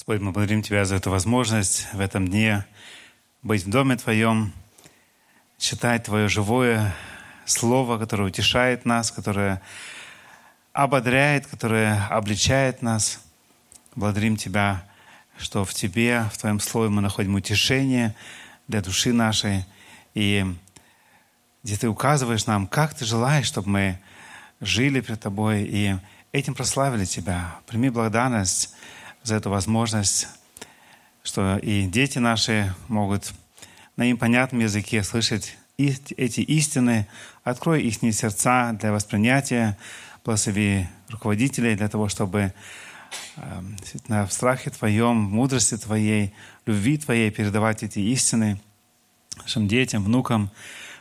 Господь, мы благодарим Тебя за эту возможность в этом дне быть в Доме Твоем, читать Твое живое Слово, которое утешает нас, которое ободряет, которое обличает нас. Благодарим Тебя, что в Тебе, в Твоем Слове мы находим утешение для души нашей. И где Ты указываешь нам, как Ты желаешь, чтобы мы жили пред Тобой и этим прославили Тебя. Прими благодарность за эту возможность, что и дети наши могут на им понятном языке слышать эти истины. Открой их сердца для воспринятия, благослови руководителей для того, чтобы эм, в страхе Твоем, в мудрости Твоей, любви Твоей передавать эти истины нашим детям, внукам.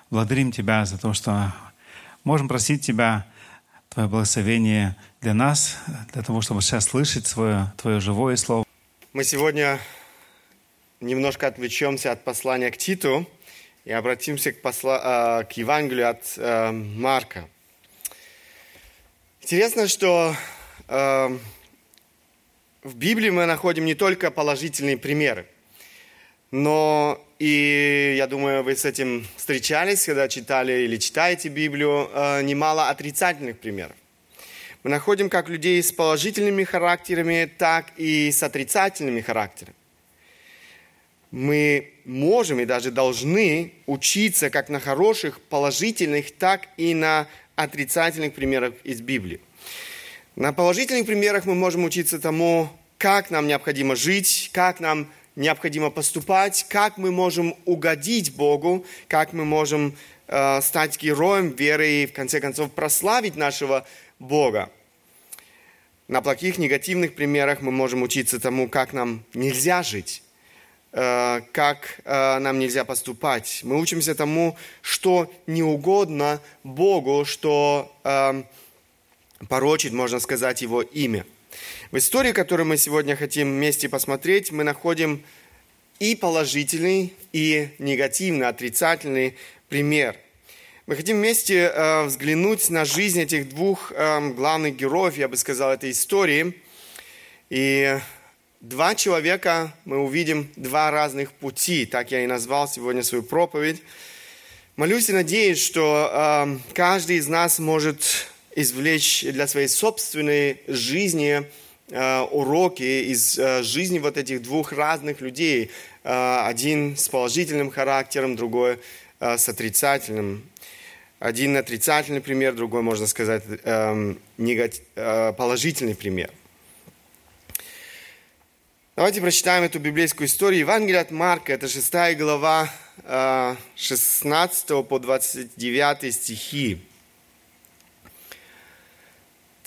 Благодарим Тебя за то, что можем просить Тебя Твое благословение для нас, для того, чтобы сейчас слышать свое, Твое живое Слово. Мы сегодня немножко отвлечемся от послания к Титу и обратимся к, посла, к Евангелию от э, Марка. Интересно, что э, в Библии мы находим не только положительные примеры, но и я думаю, вы с этим встречались, когда читали или читаете Библию, э, немало отрицательных примеров. Мы находим как людей с положительными характерами, так и с отрицательными характерами. Мы можем и даже должны учиться как на хороших, положительных, так и на отрицательных примерах из Библии. На положительных примерах мы можем учиться тому, как нам необходимо жить, как нам необходимо поступать, как мы можем угодить Богу, как мы можем э, стать героем веры и, в конце концов, прославить нашего Бога. На плохих, негативных примерах мы можем учиться тому, как нам нельзя жить, э, как э, нам нельзя поступать. Мы учимся тому, что не угодно Богу, что э, порочит, можно сказать, Его имя – в истории, которую мы сегодня хотим вместе посмотреть, мы находим и положительный, и негативный, отрицательный пример. Мы хотим вместе э, взглянуть на жизнь этих двух э, главных героев, я бы сказал, этой истории. И два человека, мы увидим два разных пути, так я и назвал сегодня свою проповедь. Молюсь и надеюсь, что э, каждый из нас может извлечь для своей собственной жизни Э, уроки из э, жизни вот этих двух разных людей. Э, один с положительным характером, другой с отрицательным. Один отрицательный пример, другой, можно сказать, эм, положительный пример. Давайте прочитаем эту библейскую историю. Евангелие от Марка, это 6 глава, 16 по 29 стихи.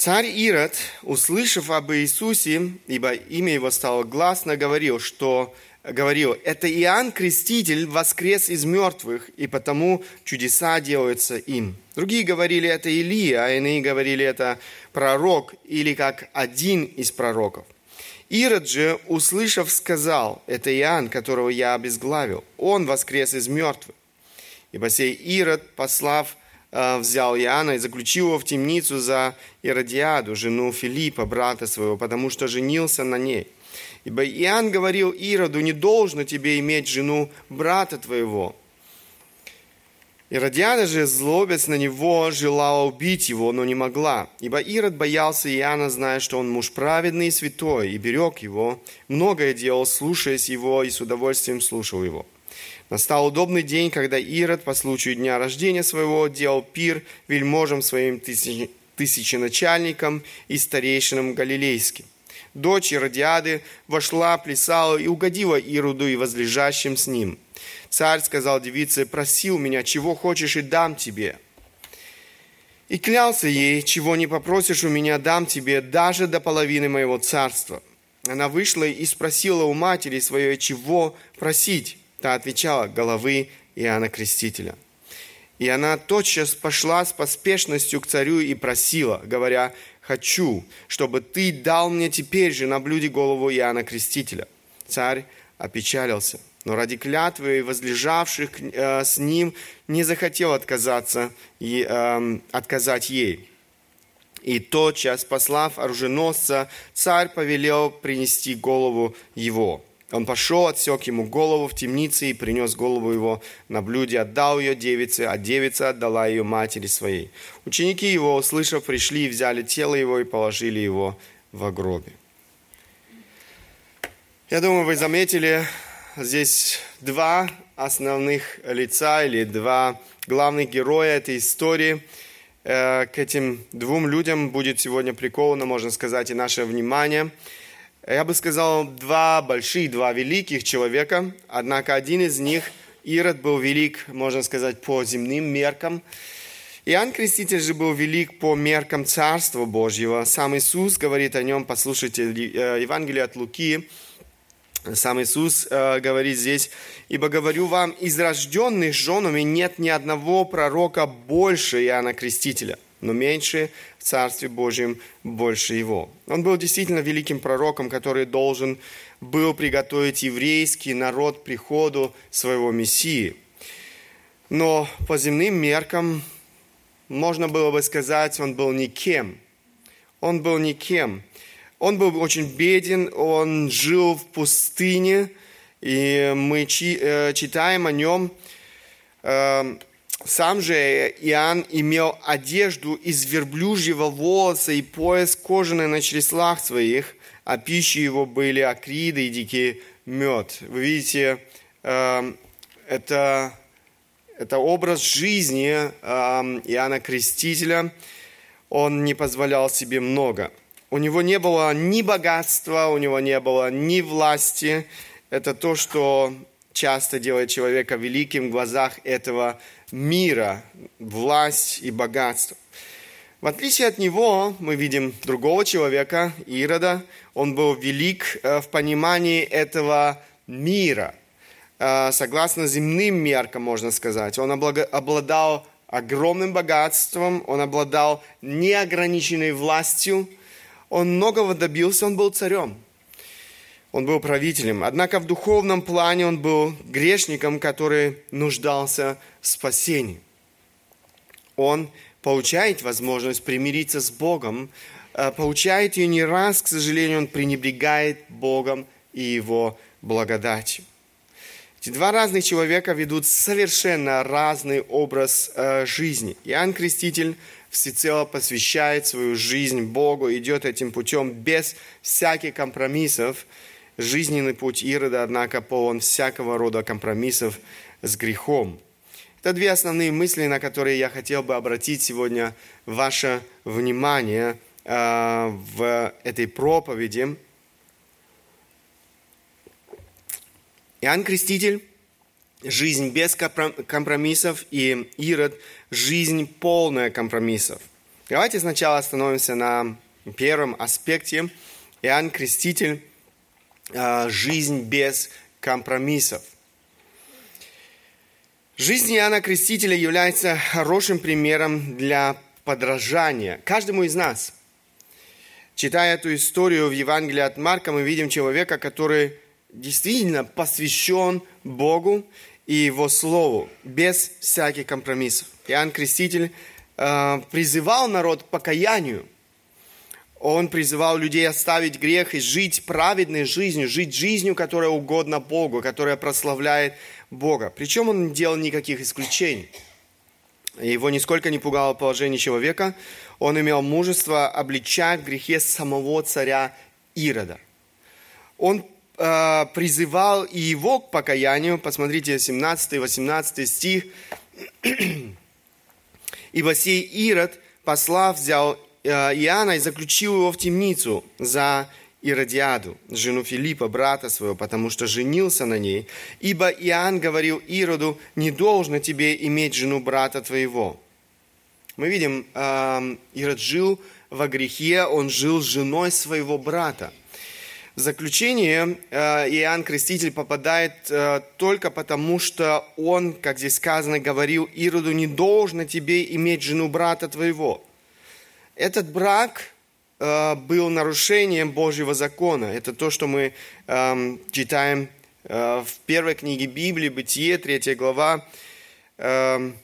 Царь Ирод, услышав об Иисусе, ибо имя его стало гласно, говорил, что говорил, это Иоанн Креститель воскрес из мертвых, и потому чудеса делаются им. Другие говорили, это Илия, а иные говорили, это пророк, или как один из пророков. Ирод же, услышав, сказал, это Иоанн, которого я обезглавил, он воскрес из мертвых. Ибо сей Ирод, послав взял Иоанна и заключил его в темницу за Иродиаду, жену Филиппа, брата своего, потому что женился на ней. Ибо Иоанн говорил Ироду, не должно тебе иметь жену брата твоего. Иродиада же, злобец на него, желала убить его, но не могла. Ибо Ирод боялся Иоанна, зная, что он муж праведный и святой, и берег его. Многое делал, слушаясь его, и с удовольствием слушал его. Настал удобный день, когда Ирод по случаю дня рождения своего делал пир вельможам своим тысяч, тысяченачальникам и старейшинам галилейским. Дочь Иродиады вошла, плясала и угодила Ироду и возлежащим с ним. Царь сказал девице, проси у меня, чего хочешь, и дам тебе. И клялся ей, чего не попросишь у меня, дам тебе, даже до половины моего царства. Она вышла и спросила у матери своей, чего просить. Та отвечала головы Иоанна Крестителя. И она тотчас пошла с поспешностью к царю и просила, говоря, «Хочу, чтобы ты дал мне теперь же на блюде голову Иоанна Крестителя». Царь опечалился, но ради клятвы возлежавших э, с ним не захотел отказаться, и, э, отказать ей. И тотчас, послав оруженосца, царь повелел принести голову его. Он пошел, отсек ему голову в темнице и принес голову его на блюде, отдал ее девице, а девица отдала ее матери своей. Ученики его, услышав, пришли и взяли тело его и положили его в гробе. Я думаю, вы заметили здесь два основных лица или два главных героя этой истории. Э, к этим двум людям будет сегодня приковано, можно сказать, и наше внимание – я бы сказал, два больших, два великих человека. Однако один из них, Ирод, был велик, можно сказать, по земным меркам. Иоанн Креститель же был велик по меркам Царства Божьего. Сам Иисус говорит о нем, послушайте, э, Евангелие от Луки, сам Иисус э, говорит здесь, «Ибо говорю вам, из рожденных женами нет ни одного пророка больше Иоанна Крестителя, но меньше в Царстве Божьем больше его». Он был действительно великим пророком, который должен был приготовить еврейский народ к приходу своего Мессии. Но по земным меркам, можно было бы сказать, он был никем. Он был никем. Он был очень беден, он жил в пустыне, и мы э, читаем о нем. Сам же Иоанн имел одежду из верблюжьего волоса и пояс кожаный на чреслах своих, а пищей его были акриды и дикий мед. Вы видите, эм, это, это образ жизни эм, Иоанна Крестителя. Он не позволял себе много – у него не было ни богатства, у него не было ни власти. Это то, что часто делает человека великим в глазах этого мира, власть и богатство. В отличие от него мы видим другого человека, Ирода. Он был велик э, в понимании этого мира. Э, согласно земным меркам, можно сказать. Он обладал огромным богатством, он обладал неограниченной властью – он многого добился, он был царем. Он был правителем. Однако в духовном плане он был грешником, который нуждался в спасении. Он получает возможность примириться с Богом, э, получает ее не раз, к сожалению, он пренебрегает Богом и Его благодатью. Эти два разных человека ведут совершенно разный образ э, жизни. Иоанн Креститель всецело посвящает свою жизнь Богу, идет этим путем без всяких компромиссов. Жизненный путь Ирода, однако, полон всякого рода компромиссов с грехом. Это две основные мысли, на которые я хотел бы обратить сегодня ваше внимание э, в этой проповеди. Иоанн Креститель жизнь без компромиссов и Ирод – жизнь полная компромиссов. Давайте сначала остановимся на первом аспекте. Иоанн Креститель – жизнь без компромиссов. Жизнь Иоанна Крестителя является хорошим примером для подражания каждому из нас. Читая эту историю в Евангелии от Марка, мы видим человека, который действительно посвящен Богу и Его Слову, без всяких компромиссов. Иоанн Креститель э, призывал народ к покаянию. Он призывал людей оставить грех и жить праведной жизнью, жить жизнью, которая угодна Богу, которая прославляет Бога. Причем он не делал никаких исключений. Его нисколько не пугало положение человека. Он имел мужество обличать в грехе самого царя Ирода. Он э, призывал и его к покаянию. Посмотрите, 17-18 стих. «Ибо сей Ирод, послав, взял Иоанна и заключил его в темницу за Иродиаду, жену Филиппа, брата своего, потому что женился на ней. Ибо Иоанн говорил Ироду, не должно тебе иметь жену брата твоего». Мы видим, э, Ирод жил во грехе, он жил с женой своего брата – в заключение э, Иоанн Креститель попадает э, только потому, что он, как здесь сказано, говорил Ироду, не должно тебе иметь жену брата твоего. Этот брак э, был нарушением Божьего закона. Это то, что мы эм, читаем в первой книге Библии, Бытие, третья глава, эм,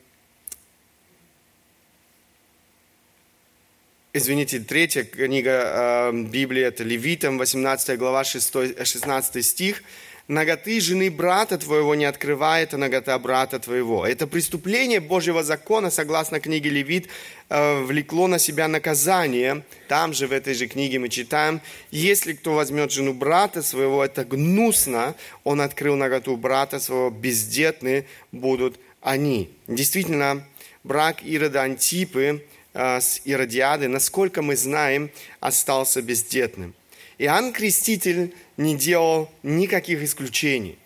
извините, третья книга э, Библии, это Левитам, 18 глава, 6, 16 стих. «Наготы жены брата твоего не открывает, а нагота брата твоего». Это преступление Божьего закона, согласно книге Левит, э, влекло на себя наказание. Там же, в этой же книге мы читаем, «Если кто возьмет жену брата своего, это гнусно, он открыл наготу брата своего, бездетны будут они». Действительно, брак Ирода Антипы – Э, с Иродиады, насколько мы знаем, остался бездетным. Иоанн Креститель не делал никаких исключений.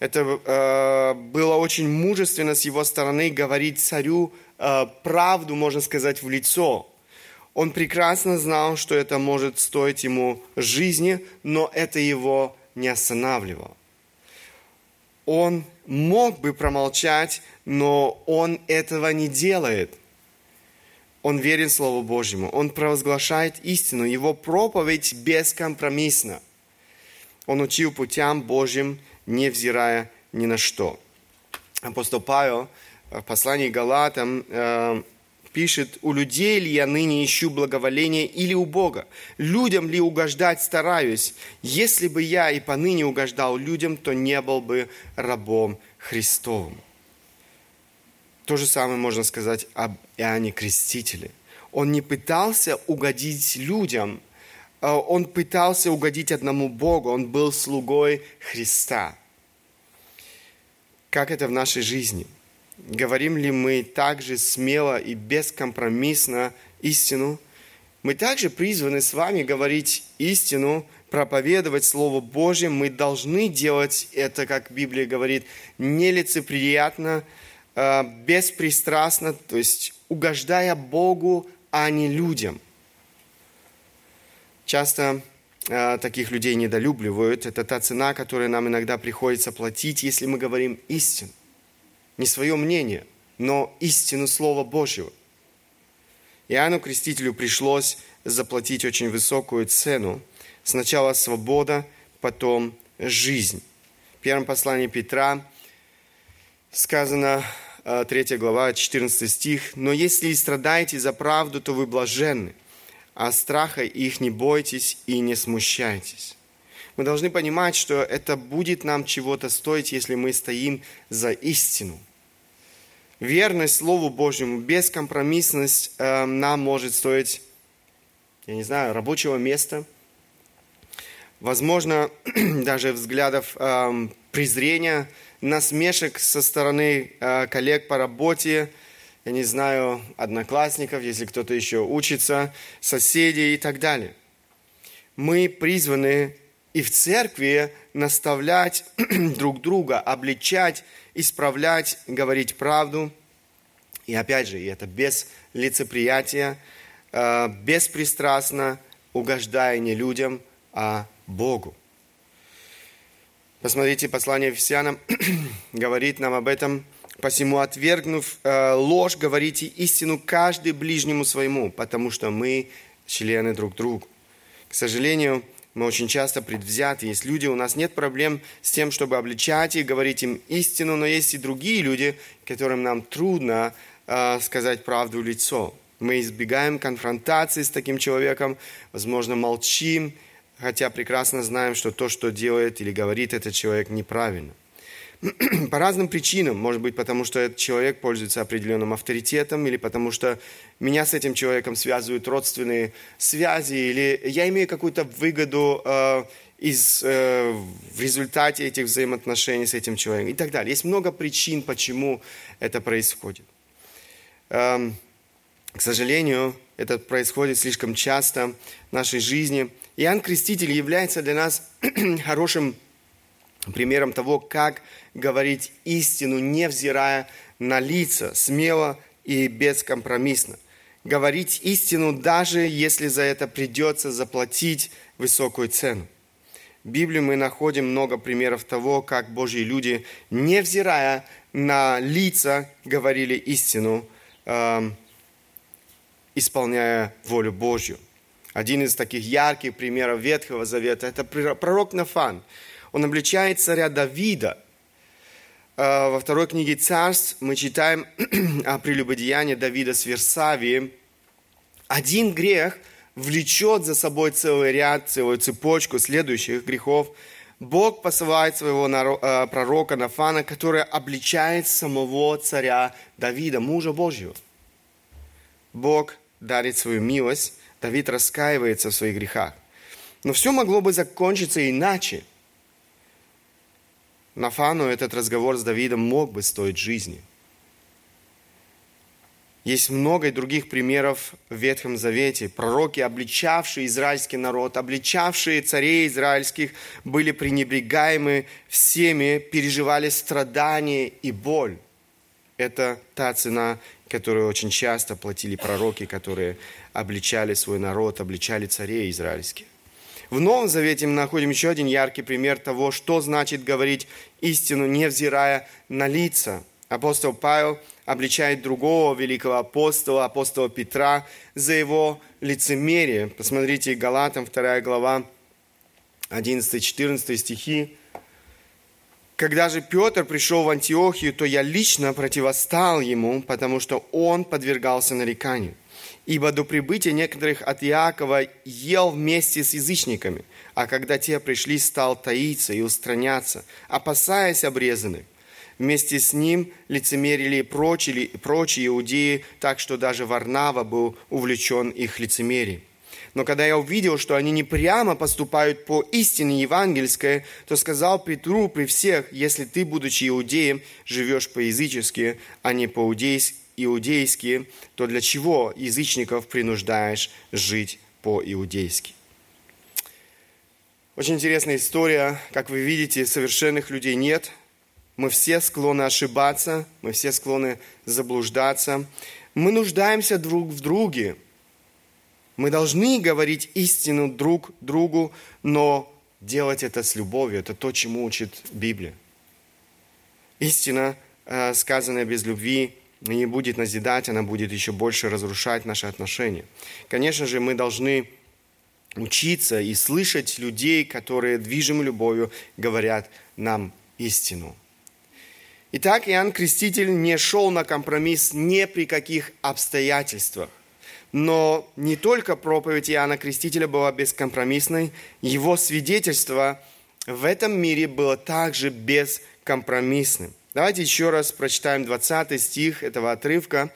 Это э, было очень мужественно с его стороны говорить царю э, правду, можно сказать, в лицо. Он прекрасно знал, что это может стоить ему жизни, но это его не останавливало. Он мог бы промолчать, но он этого не делает – он верен Слову Божьему, он провозглашает истину, его проповедь бескомпромиссна. Он учил путям Божьим, невзирая ни на что. Апостол Павел в послании Галатам э, пишет, «У людей ли я ныне ищу благоволение или у Бога? Людям ли угождать стараюсь? Если бы я и поныне угождал людям, то не был бы рабом Христовым». То же самое можно сказать об Иоанне Крестителе. Он не пытался угодить людям, а он пытался угодить одному Богу, он был слугой Христа. Как это в нашей жизни? Говорим ли мы также смело и бескомпромиссно истину? Мы также призваны с вами говорить истину, проповедовать Слово Божье. Мы должны делать это, как Библия говорит, нелицеприятно, беспристрастно, то есть угождая Богу, а не людям. Часто э, таких людей недолюбливают. Это та цена, которую нам иногда приходится платить, если мы говорим истину. Не свое мнение, но истину Слова Божьего. Иоанну Крестителю пришлось заплатить очень высокую цену. Сначала свобода, потом жизнь. В первом послании Петра сказано, 3 глава, 14 стих. «Но если и страдаете за правду, то вы блаженны, а страха их не бойтесь и не смущайтесь». Мы должны понимать, что это будет нам чего-то стоить, если мы стоим за истину. Верность Слову Божьему, бескомпромиссность э, нам может стоить, я не знаю, рабочего места, возможно, даже взглядов э, презрения – насмешек со стороны э, коллег по работе, я не знаю, одноклассников, если кто-то еще учится, соседей и так далее. Мы призваны и в церкви наставлять друг друга, обличать, исправлять, говорить правду. И опять же, и это без лицеприятия, э, беспристрастно, угождая не людям, а Богу. Посмотрите, послание Ефесянам говорит нам об этом. «Посему, отвергнув э, ложь, говорите истину каждый ближнему своему, потому что мы члены друг другу». К сожалению, мы очень часто предвзяты. Есть люди, у нас нет проблем с тем, чтобы обличать и говорить им истину, но есть и другие люди, которым нам трудно э, сказать правду в лицо. Мы избегаем конфронтации с таким человеком, возможно, молчим, хотя прекрасно знаем, что то, что делает или говорит этот человек, неправильно. По разным причинам, может быть, потому что этот человек пользуется определенным авторитетом, или потому что меня с этим человеком связывают родственные связи, или я имею какую-то выгоду э, из, э, в результате этих взаимоотношений с этим человеком и так далее. Есть много причин, почему это происходит. Эм, к сожалению, это происходит слишком часто в нашей жизни – Иоанн Креститель является для нас хорошим примером того, как говорить истину, невзирая на лица, смело и бескомпромиссно. Говорить истину, даже если за это придется заплатить высокую цену. В Библии мы находим много примеров того, как Божьи люди, невзирая на лица, говорили истину, э, исполняя волю Божью. Один из таких ярких примеров Ветхого Завета – это пророк Нафан. Он обличает царя Давида. А, во второй книге Царств мы читаем о прелюбодеянии Давида с Версавией. Один грех влечет за собой целый ряд, целую цепочку следующих грехов. Бог посылает своего э, пророка Нафана, который обличает самого царя Давида, мужа Божьего. Бог дарит свою милость, Давид раскаивается в своих грехах. Но все могло бы закончиться иначе. Нафану этот разговор с Давидом мог бы стоить жизни. Есть много других примеров в Ветхом Завете. Пророки, обличавшие израильский народ, обличавшие царей израильских, были пренебрегаемы всеми, переживали страдания и боль. Это та цена, которую очень часто платили пророки, которые обличали свой народ, обличали царей израильских. В Новом Завете мы находим еще один яркий пример того, что значит говорить истину, невзирая на лица. Апостол Павел – обличает другого великого апостола, апостола Петра, за его лицемерие. Посмотрите, Галатам 2 глава, 11-14 стихи. Когда же Петр пришел в Антиохию, то я лично противостал ему, потому что он подвергался нареканию. Ибо до прибытия некоторых от Иакова ел вместе с язычниками, а когда те пришли, стал таиться и устраняться, опасаясь обрезанных. Вместе с ним лицемерили прочие, прочие иудеи, так что даже Варнава был увлечен их лицемерием. Но когда я увидел, что они не прямо поступают по истине евангельской, то сказал Петру при всех, если ты, будучи иудеем, живешь по-язычески, а не по-иудейски, то для чего язычников принуждаешь жить по-иудейски? Очень интересная история. Как вы видите, совершенных людей нет – мы все склонны ошибаться, мы все склонны заблуждаться. Мы нуждаемся друг в друге. Мы должны говорить истину друг другу, но делать это с любовью. Это то, чему учит Библия. Истина, э, сказанная без любви, не будет назидать, она будет еще больше разрушать наши отношения. Конечно же, мы должны учиться и слышать людей, которые, движимы любовью, говорят нам истину. Итак, Иоанн Креститель не шел на компромисс ни при каких обстоятельствах. Но не только проповедь Иоанна Крестителя была бескомпромиссной, его свидетельство в этом мире было также бескомпромиссным. Давайте еще раз прочитаем 20 стих этого отрывка.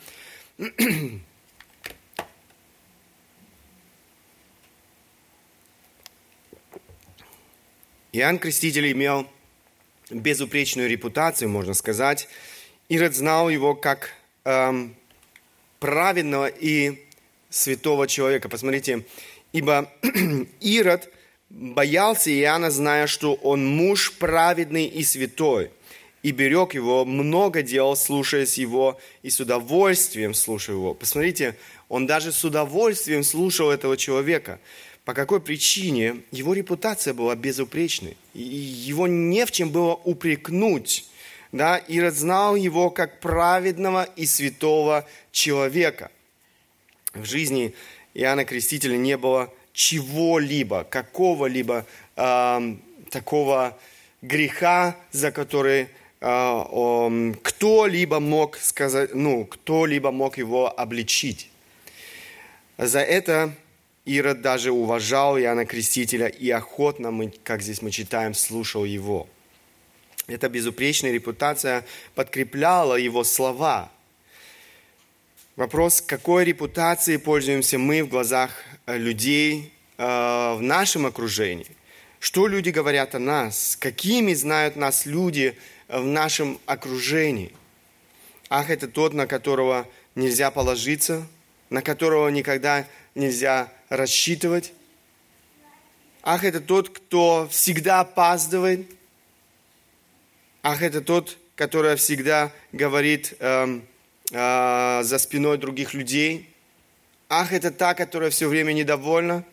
Иоанн Креститель имел безупречную репутацию, можно сказать. Ирод знал его как эм, праведного и святого человека. Посмотрите, ибо Ирод боялся Иоанна, зная, что он муж праведный и святой, и берег его, много делал, слушаясь его, и с удовольствием слушая его. Посмотрите, он даже с удовольствием слушал этого человека по какой причине его репутация была безупречной. И его не в чем было упрекнуть. Да? Ирод знал его как праведного и святого человека. В жизни Иоанна Крестителя не было чего-либо, какого-либо э, такого греха, за который э, кто-либо мог сказать, ну, кто-либо мог его обличить. За это Ирод даже уважал Иоанна Крестителя и охотно, мы, как здесь мы читаем, слушал его. Эта безупречная репутация подкрепляла его слова. Вопрос, какой репутацией пользуемся мы в глазах э, людей э, в нашем окружении? Что люди говорят о нас? Какими знают нас люди э, в нашем окружении? Ах, это тот, на которого нельзя положиться, на которого никогда нельзя рассчитывать. Ах, это тот, кто всегда опаздывает. Ах, это тот, который всегда говорит э, э, за спиной других людей. Ах, это та, которая все время недовольна.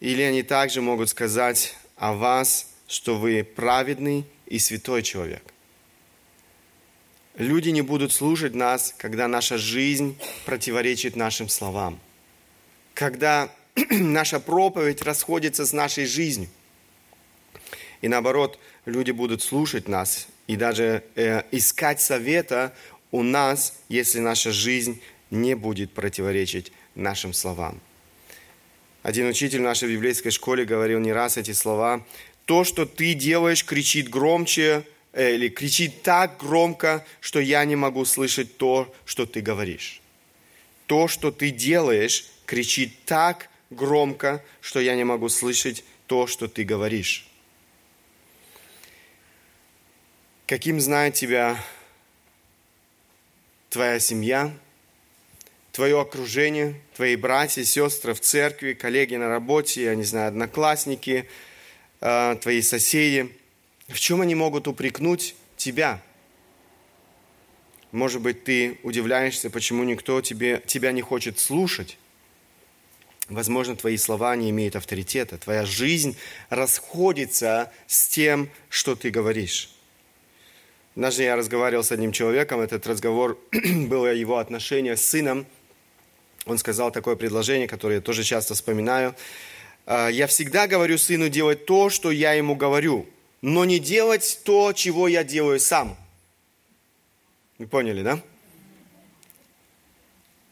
Или они также могут сказать о вас, что вы праведный и святой человек. Люди не будут слушать нас, когда наша жизнь противоречит нашим словам. Когда наша проповедь расходится с нашей жизнью. И наоборот, люди будут слушать нас и даже э, искать совета у нас, если наша жизнь не будет противоречить нашим словам. Один учитель в нашей библейской школе говорил не раз эти слова. То, что ты делаешь, кричит громче э, или кричит так громко, что я не могу слышать то, что ты говоришь. То, что ты делаешь, кричит так громко, что я не могу слышать то, что ты говоришь. Каким знает тебя твоя семья, твое окружение, твои братья, сестры в церкви, коллеги на работе, я не знаю, одноклассники, э, твои соседи. В чем они могут упрекнуть тебя? Может быть, ты удивляешься, почему никто тебе, тебя не хочет слушать. Возможно, твои слова не имеют авторитета. Твоя жизнь расходится с тем, что ты говоришь. Однажды я разговаривал с одним человеком, этот разговор был о его отношениях с сыном. Он сказал такое предложение, которое я тоже часто вспоминаю. «А, «Я всегда говорю сыну делать то, что я ему говорю, но не делать то, чего я делаю сам». Вы поняли, да?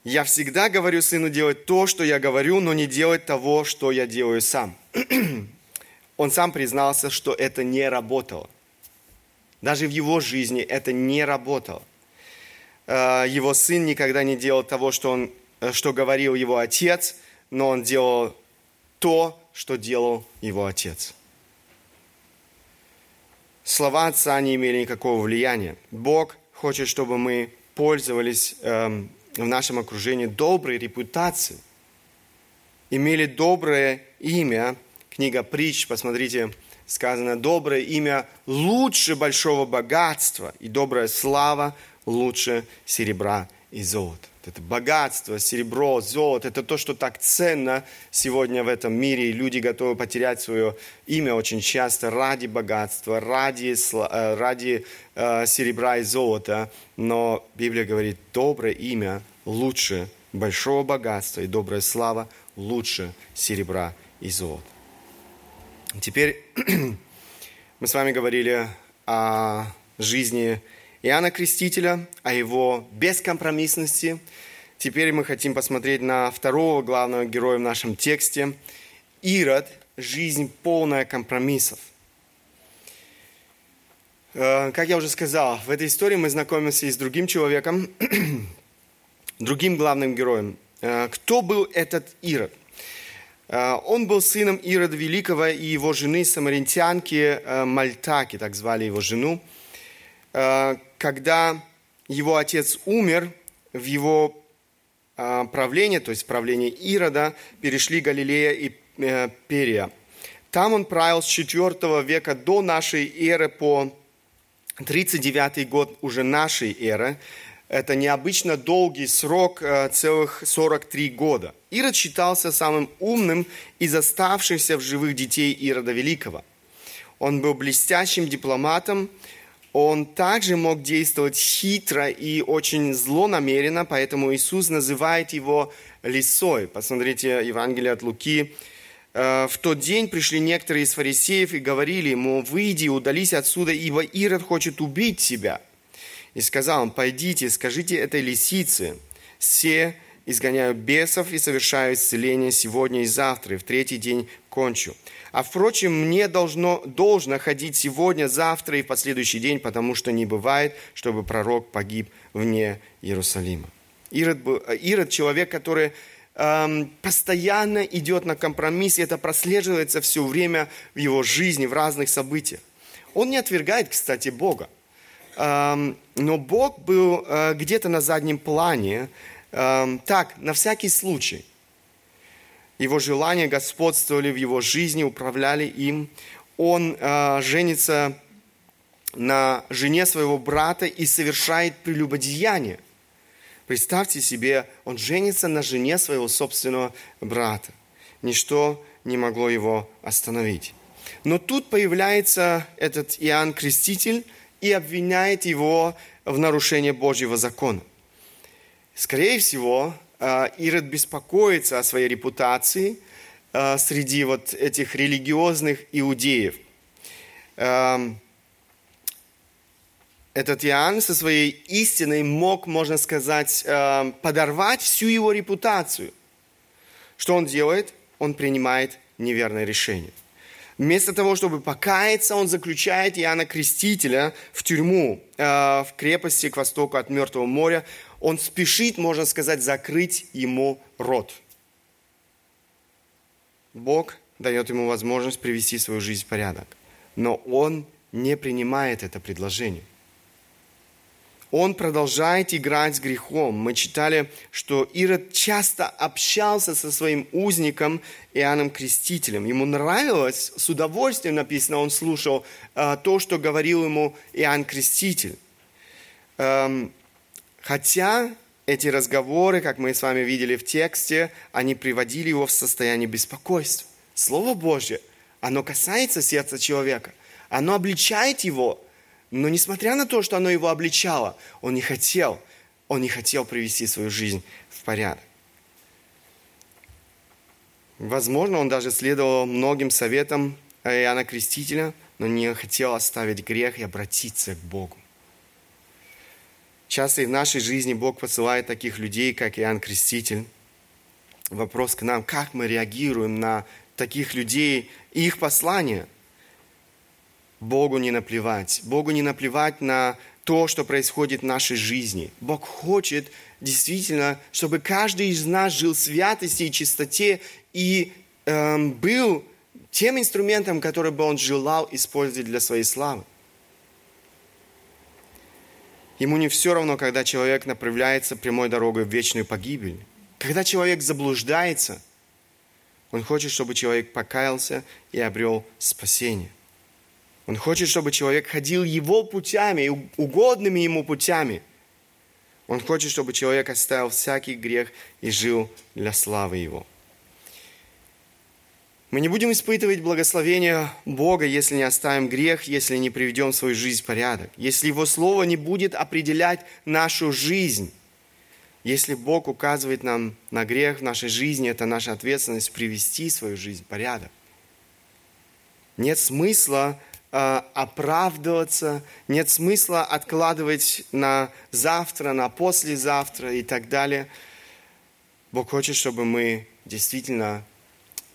Я всегда говорю сыну делать то, что я говорю, но не делать того, что я делаю сам. Он сам признался, что это не работало. Даже в его жизни это не работало. Э, его сын никогда не делал того, что, он, э, что говорил его отец, но он делал то, что делал его отец. Слова отца не имели никакого влияния. Бог хочет, чтобы мы пользовались эм, в нашем окружении доброй репутацией, имели доброе имя. Книга притч, посмотрите, сказано, доброе имя лучше большого богатства, и добрая слава лучше серебра и золота. Это богатство, серебро, золото, это то, что так ценно сегодня в этом мире. И люди готовы потерять свое имя очень часто ради богатства, ради, э, ради э, серебра и золота. Но Библия говорит, доброе имя лучше большого богатства, и добрая слава лучше серебра и золота. Теперь мы с вами говорили о жизни Иоанна Крестителя, о его бескомпромиссности. Теперь мы хотим посмотреть на второго главного героя в нашем тексте. Ирод – жизнь полная компромиссов. Э, как я уже сказал, в этой истории мы знакомимся и с другим человеком, другим главным героем. Э, кто был этот Ирод? Э, он был сыном Ирода Великого и его жены самаритянки э, Мальтаки, так звали его жену. Э, когда его отец умер, в его правление, то есть правление Ирода, перешли Галилея и Перия. Там он правил с 4 века до нашей эры по 39 год уже нашей эры. Это необычно долгий срок, э, целых 43 года. Ирод считался самым умным из оставшихся в живых детей Ирода Великого. Он был блестящим дипломатом, он также мог действовать хитро и очень злонамеренно, поэтому Иисус называет его лисой. Посмотрите Евангелие от Луки. «Э, в тот день пришли некоторые из фарисеев и говорили ему, «Выйди, удались отсюда, ибо Ирод хочет убить тебя». И сказал им, пойдите, скажите этой лисице, все изгоняю бесов и совершаю исцеление сегодня и завтра, и в третий день кончу. А впрочем, мне должно, должно ходить сегодня, завтра и в последующий день, потому что не бывает, чтобы пророк погиб вне Иерусалима. Ирод, был, Ирод человек, который эм, постоянно идет на компромисс, и это прослеживается все время в его жизни, в разных событиях. Он не отвергает, кстати, Бога но Бог был э, где-то на заднем плане, так, на всякий случай. Его желания господствовали в его жизни, управляли им. Он э, женится на жене своего брата и совершает прелюбодеяние. Представьте себе, он женится на жене своего собственного брата. Ничто не могло его остановить. Но тут появляется этот Иоанн Креститель – и обвиняет его в нарушении Божьего закона. Скорее всего, э, Ирод беспокоится о своей репутации э, среди вот этих религиозных иудеев. Эм, этот Иоанн со своей истиной мог, можно сказать, э, подорвать всю его репутацию. Что он делает? Он принимает неверное решение. Вместо того, чтобы покаяться, он заключает Иоанна Крестителя в тюрьму э, в крепости к востоку от Мертвого моря. Он спешит, можно сказать, закрыть ему рот. Бог дает ему возможность привести свою жизнь в порядок. Но он не принимает это предложение он продолжает играть с грехом. Мы читали, что Ирод часто общался со своим узником Иоанном Крестителем. Ему нравилось, с удовольствием написано, он слушал э, то, что говорил ему Иоанн Креститель. Эм, хотя эти разговоры, как мы с вами видели в тексте, они приводили его в состояние беспокойства. Слово Божье, оно касается сердца человека, оно обличает его – но несмотря на то, что оно его обличало, он не хотел, он не хотел привести свою жизнь в порядок. Возможно, он даже следовал многим советам Иоанна Крестителя, но не хотел оставить грех и обратиться к Богу. Часто и в нашей жизни Бог посылает таких людей, как Иоанн Креститель. Вопрос к нам, как мы реагируем на таких людей и их послания – Богу не наплевать. Богу не наплевать на то, что происходит в нашей жизни. Бог хочет действительно, чтобы каждый из нас жил в святости и чистоте и эм, был тем инструментом, который бы он желал использовать для своей славы. Ему не все равно, когда человек направляется прямой дорогой в вечную погибель. Когда человек заблуждается, он хочет, чтобы человек покаялся и обрел спасение. Он хочет, чтобы человек ходил его путями, угодными ему путями. Он хочет, чтобы человек оставил всякий грех и жил для славы его. Мы не будем испытывать благословение Бога, если не оставим грех, если не приведем свою жизнь в порядок, если Его Слово не будет определять нашу жизнь. Если Бог указывает нам на грех в нашей жизни, это наша ответственность привести свою жизнь в порядок. Нет смысла оправдываться, нет смысла откладывать на завтра, на послезавтра и так далее. Бог хочет, чтобы мы действительно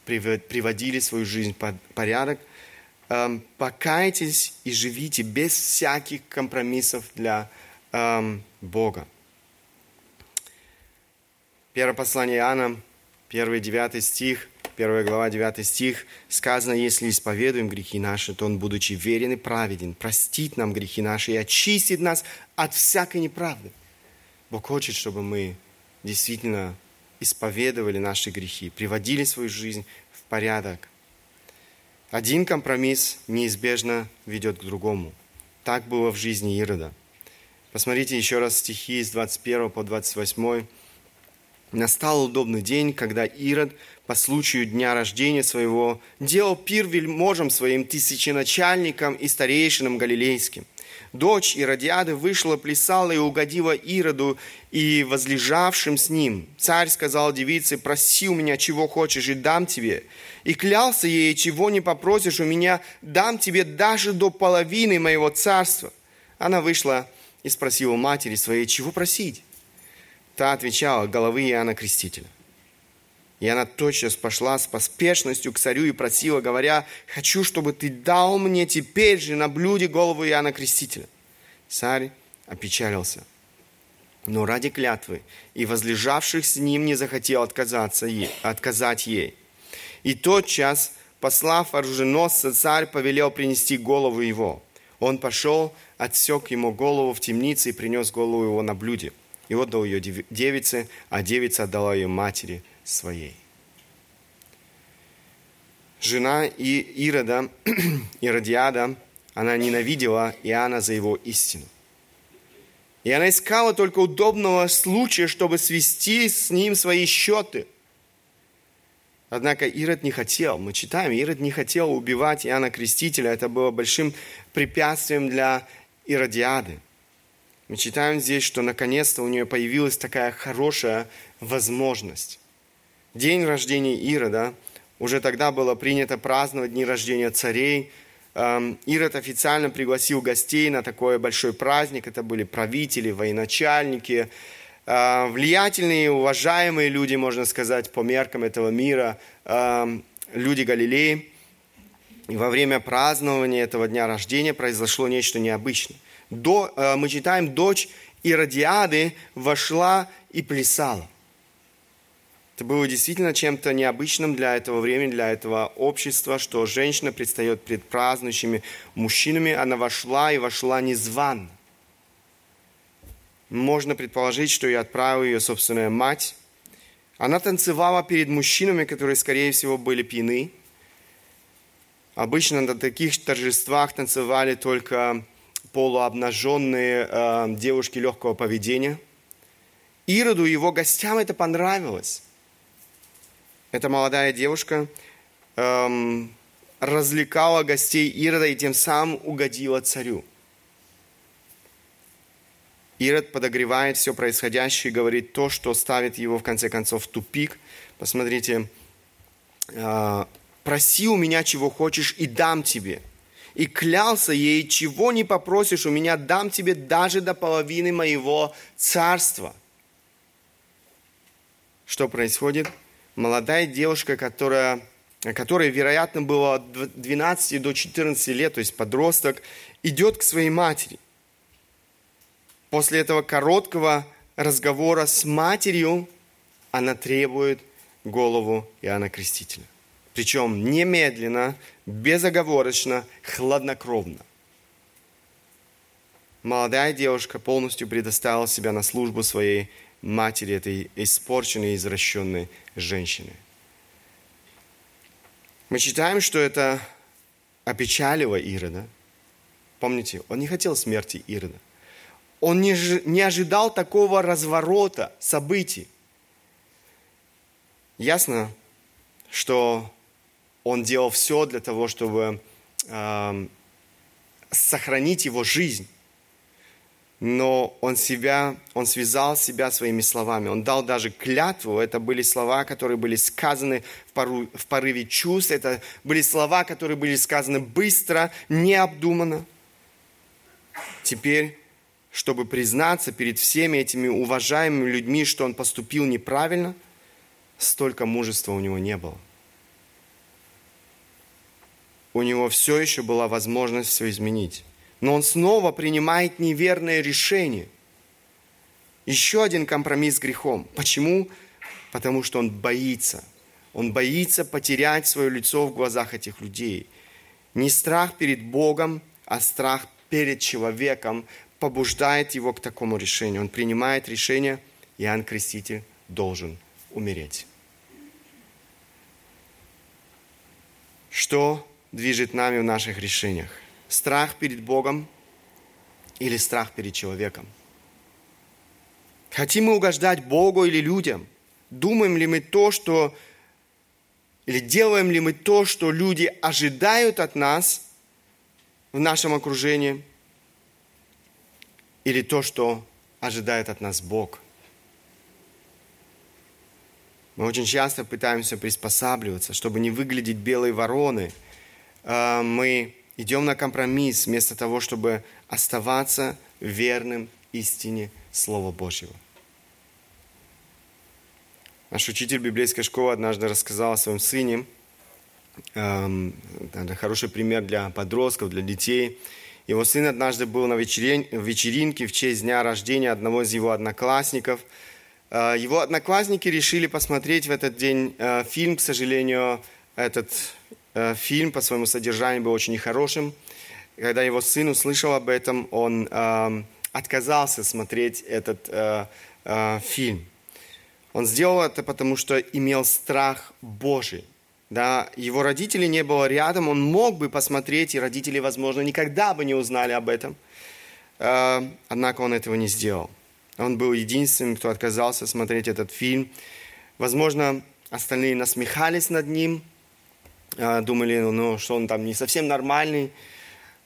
приводили свою жизнь в порядок. Эм, покайтесь и живите без всяких компромиссов для эм, Бога. Первое послание Иоанна, первый девятый стих – 1 глава, 9 стих, сказано, если исповедуем грехи наши, то Он, будучи верен и праведен, простит нам грехи наши и очистит нас от всякой неправды. Бог хочет, чтобы мы действительно исповедовали наши грехи, приводили свою жизнь в порядок. Один компромисс неизбежно ведет к другому. Так было в жизни Ирода. Посмотрите еще раз стихи с 21 по 28. Настал удобный день, когда Ирод по случаю дня рождения своего делал пир вельможам своим тысяченачальникам и старейшинам галилейским. Дочь Иродиады вышла, плясала и угодила Ироду и возлежавшим с ним. Царь сказал девице, проси у меня, чего хочешь, и дам тебе. И клялся ей, чего не попросишь у меня, дам тебе даже до половины моего царства. Она вышла и спросила матери своей, чего просить? Та отвечала, головы Иоанна Крестителя. И она тотчас пошла с поспешностью к царю и просила, говоря, «Хочу, чтобы ты дал мне теперь же на блюде голову Иоанна Крестителя». Царь опечалился, но ради клятвы и возлежавших с ним не захотел отказаться ей, отказать ей. И тот час, послав оруженосца, царь повелел принести голову его. Он пошел, отсек ему голову в темнице и принес голову его на блюде. И отдал ее девице, а девица отдала ее матери – своей. Жена Ирода, Иродиада, она ненавидела Иоанна за его истину. И она искала только удобного случая, чтобы свести с ним свои счеты. Однако Ирод не хотел, мы читаем, Ирод не хотел убивать Иоанна Крестителя. Это было большим препятствием для Иродиады. Мы читаем здесь, что наконец-то у нее появилась такая хорошая возможность день рождения Ирода. Уже тогда было принято праздновать дни рождения царей. эм, Ирод официально пригласил гостей на такой большой праздник. Это были правители, военачальники, э, влиятельные, уважаемые люди, можно сказать, по меркам этого мира, эм, люди Галилеи. И во время празднования этого дня рождения произошло нечто необычное. До, э, мы читаем, дочь Иродиады вошла и плясала. Это было действительно чем-то необычным для этого времени, для этого общества, что женщина предстает перед празднующими мужчинами. Она вошла и вошла незванно. Можно предположить, что ее отправила ее собственная мать. Она танцевала перед мужчинами, которые, скорее всего, были пьяны. Обычно на таких торжествах танцевали только полуобнаженные э, девушки легкого поведения. Ироду и его гостям это понравилось. Эта молодая девушка эм, развлекала гостей Ирода и тем самым угодила царю. Ирод подогревает все происходящее и говорит то, что ставит его в конце концов в тупик. Посмотрите, э, проси у меня чего хочешь и дам тебе. И клялся ей, чего не попросишь у меня, дам тебе даже до половины моего царства. Что происходит? Молодая девушка, которая, которой, вероятно, было от 12 до 14 лет, то есть подросток, идет к своей матери. После этого короткого разговора с матерью она требует голову Иоанна Крестителя. Причем немедленно, безоговорочно, хладнокровно. Молодая девушка полностью предоставила себя на службу своей матери этой испорченной, извращенной женщины. Мы читаем, что это опечалило Ирода. Помните, он не хотел смерти Ирода. Он не, не ожидал такого разворота событий. Ясно, что он делал все для того, чтобы э, сохранить его жизнь но он себя, он связал себя своими словами. Он дал даже клятву. Это были слова, которые были сказаны в, пору, в порыве чувств. Это были слова, которые были сказаны быстро, необдуманно. Теперь, чтобы признаться перед всеми этими уважаемыми людьми, что он поступил неправильно, столько мужества у него не было. У него все еще была возможность все изменить но он снова принимает неверное решение. Еще один компромисс с грехом. Почему? Потому что он боится. Он боится потерять свое лицо в глазах этих людей. Не страх перед Богом, а страх перед человеком побуждает его к такому решению. Он принимает решение, Иоанн Креститель должен умереть. Что движет нами в наших решениях? Страх перед Богом или страх перед человеком? Хотим мы угождать Богу или людям? Думаем ли мы то, что... Или делаем ли мы то, что люди ожидают от нас в нашем окружении? Или то, что ожидает от нас Бог? Мы очень часто пытаемся приспосабливаться, чтобы не выглядеть белой вороны. А, мы идем на компромисс вместо того, чтобы оставаться верным истине Слова Божьего. Наш учитель библейской школы однажды рассказал о своем сыне. Эм, это хороший пример для подростков, для детей. Его сын однажды был на вечеринке в честь дня рождения одного из его одноклассников. Э, его одноклассники решили посмотреть в этот день э, фильм. К сожалению, этот фильм по своему содержанию был очень нехорошим. Когда его сын услышал об этом, он э, отказался смотреть этот э, э, фильм. Он сделал это потому, что имел страх Божий. Да, его родителей не было рядом, он мог бы посмотреть, и родители, возможно, никогда бы не узнали об этом. Э, однако он этого не сделал. Он был единственным, кто отказался смотреть этот фильм. Возможно, остальные насмехались над ним, думали, ну, что он там не совсем нормальный,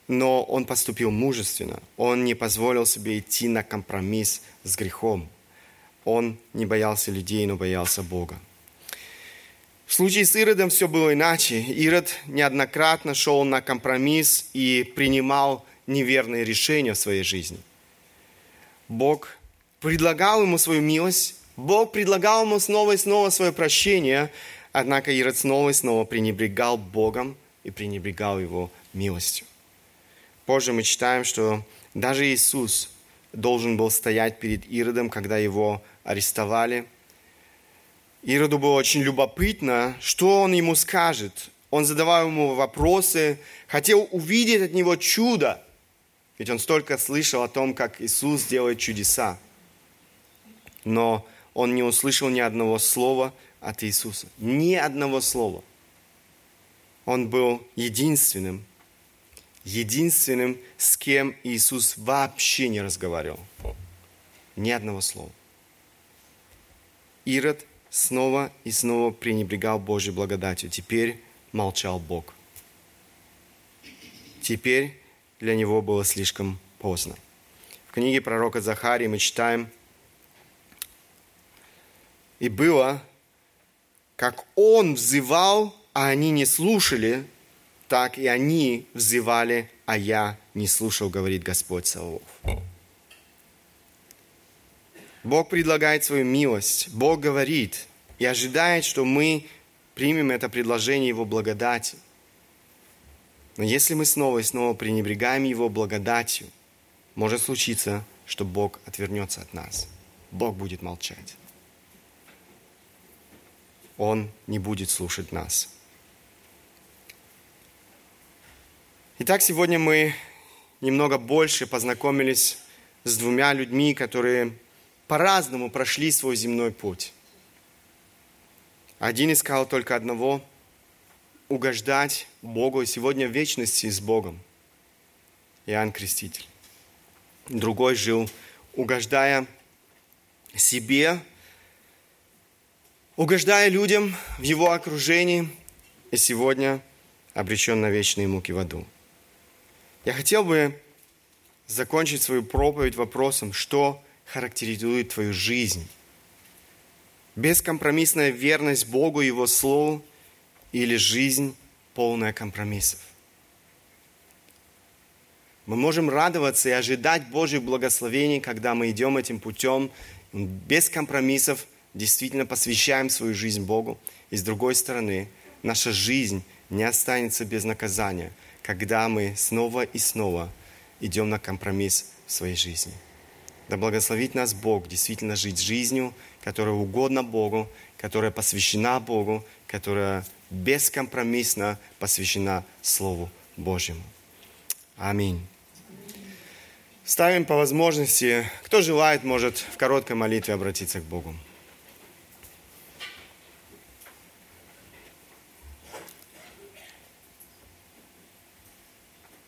но он поступил мужественно. Он не позволил себе идти на компромисс с грехом. Он не боялся людей, но боялся Бога. В В случае с Иродом все было иначе. Ирод неоднократно шел на компромисс и принимал неверные решения в своей жизни. Бог предлагал ему свою милость, Бог предлагал ему снова и снова свое прощение, однако Ирод снова и снова пренебрегал Богом и пренебрегал его милостью. Позже мы читаем, что даже Иисус должен был стоять перед Иродом, когда его арестовали. Ироду было очень любопытно, что он ему скажет. Он задавал ему вопросы, хотел увидеть от него чудо, ведь он столько слышал о том, как Иисус делает чудеса. Но он не услышал ни одного слова от Иисуса. Ни одного слова. Он был единственным, единственным, с кем Иисус вообще не разговаривал. Ни одного слова. Ирод снова и снова пренебрегал Божьей благодатью. Теперь молчал Бог. Теперь для него было слишком поздно. В книге пророка Захарии мы читаем, «И было, как он взывал, а они не слушали, так и они взывали, а я не слушал, говорит Господь Савов. Бог предлагает свою милость. Бог говорит и ожидает, что мы примем это предложение Его благодати. Но если мы снова и снова пренебрегаем Его благодатью, может случиться, что Бог отвернется от нас. Бог будет молчать. Он не будет слушать нас. Итак, сегодня мы немного больше познакомились с двумя людьми, которые по-разному прошли свой земной путь. Один искал только одного – угождать Богу, и сегодня в вечности с Богом. Иоанн Креститель. Другой жил, угождая себе, угождая людям в его окружении, и сегодня обречен на вечные муки в аду. Я хотел бы закончить свою проповедь вопросом, что характеризует твою жизнь. Бескомпромиссная верность Богу и Его Слову или жизнь полная компромиссов. Мы можем радоваться и ожидать Божьих благословений, когда мы идем этим путем, без компромиссов, действительно посвящаем свою жизнь Богу. И с другой стороны, наша жизнь не останется без наказания – когда мы снова и снова идем на компромисс в своей жизни. Да благословит нас Бог действительно жить жизнью, которая угодна Богу, которая посвящена Богу, которая бескомпромиссно посвящена Слову Божьему. Аминь. Ставим по возможности, кто желает, может в короткой молитве обратиться к Богу.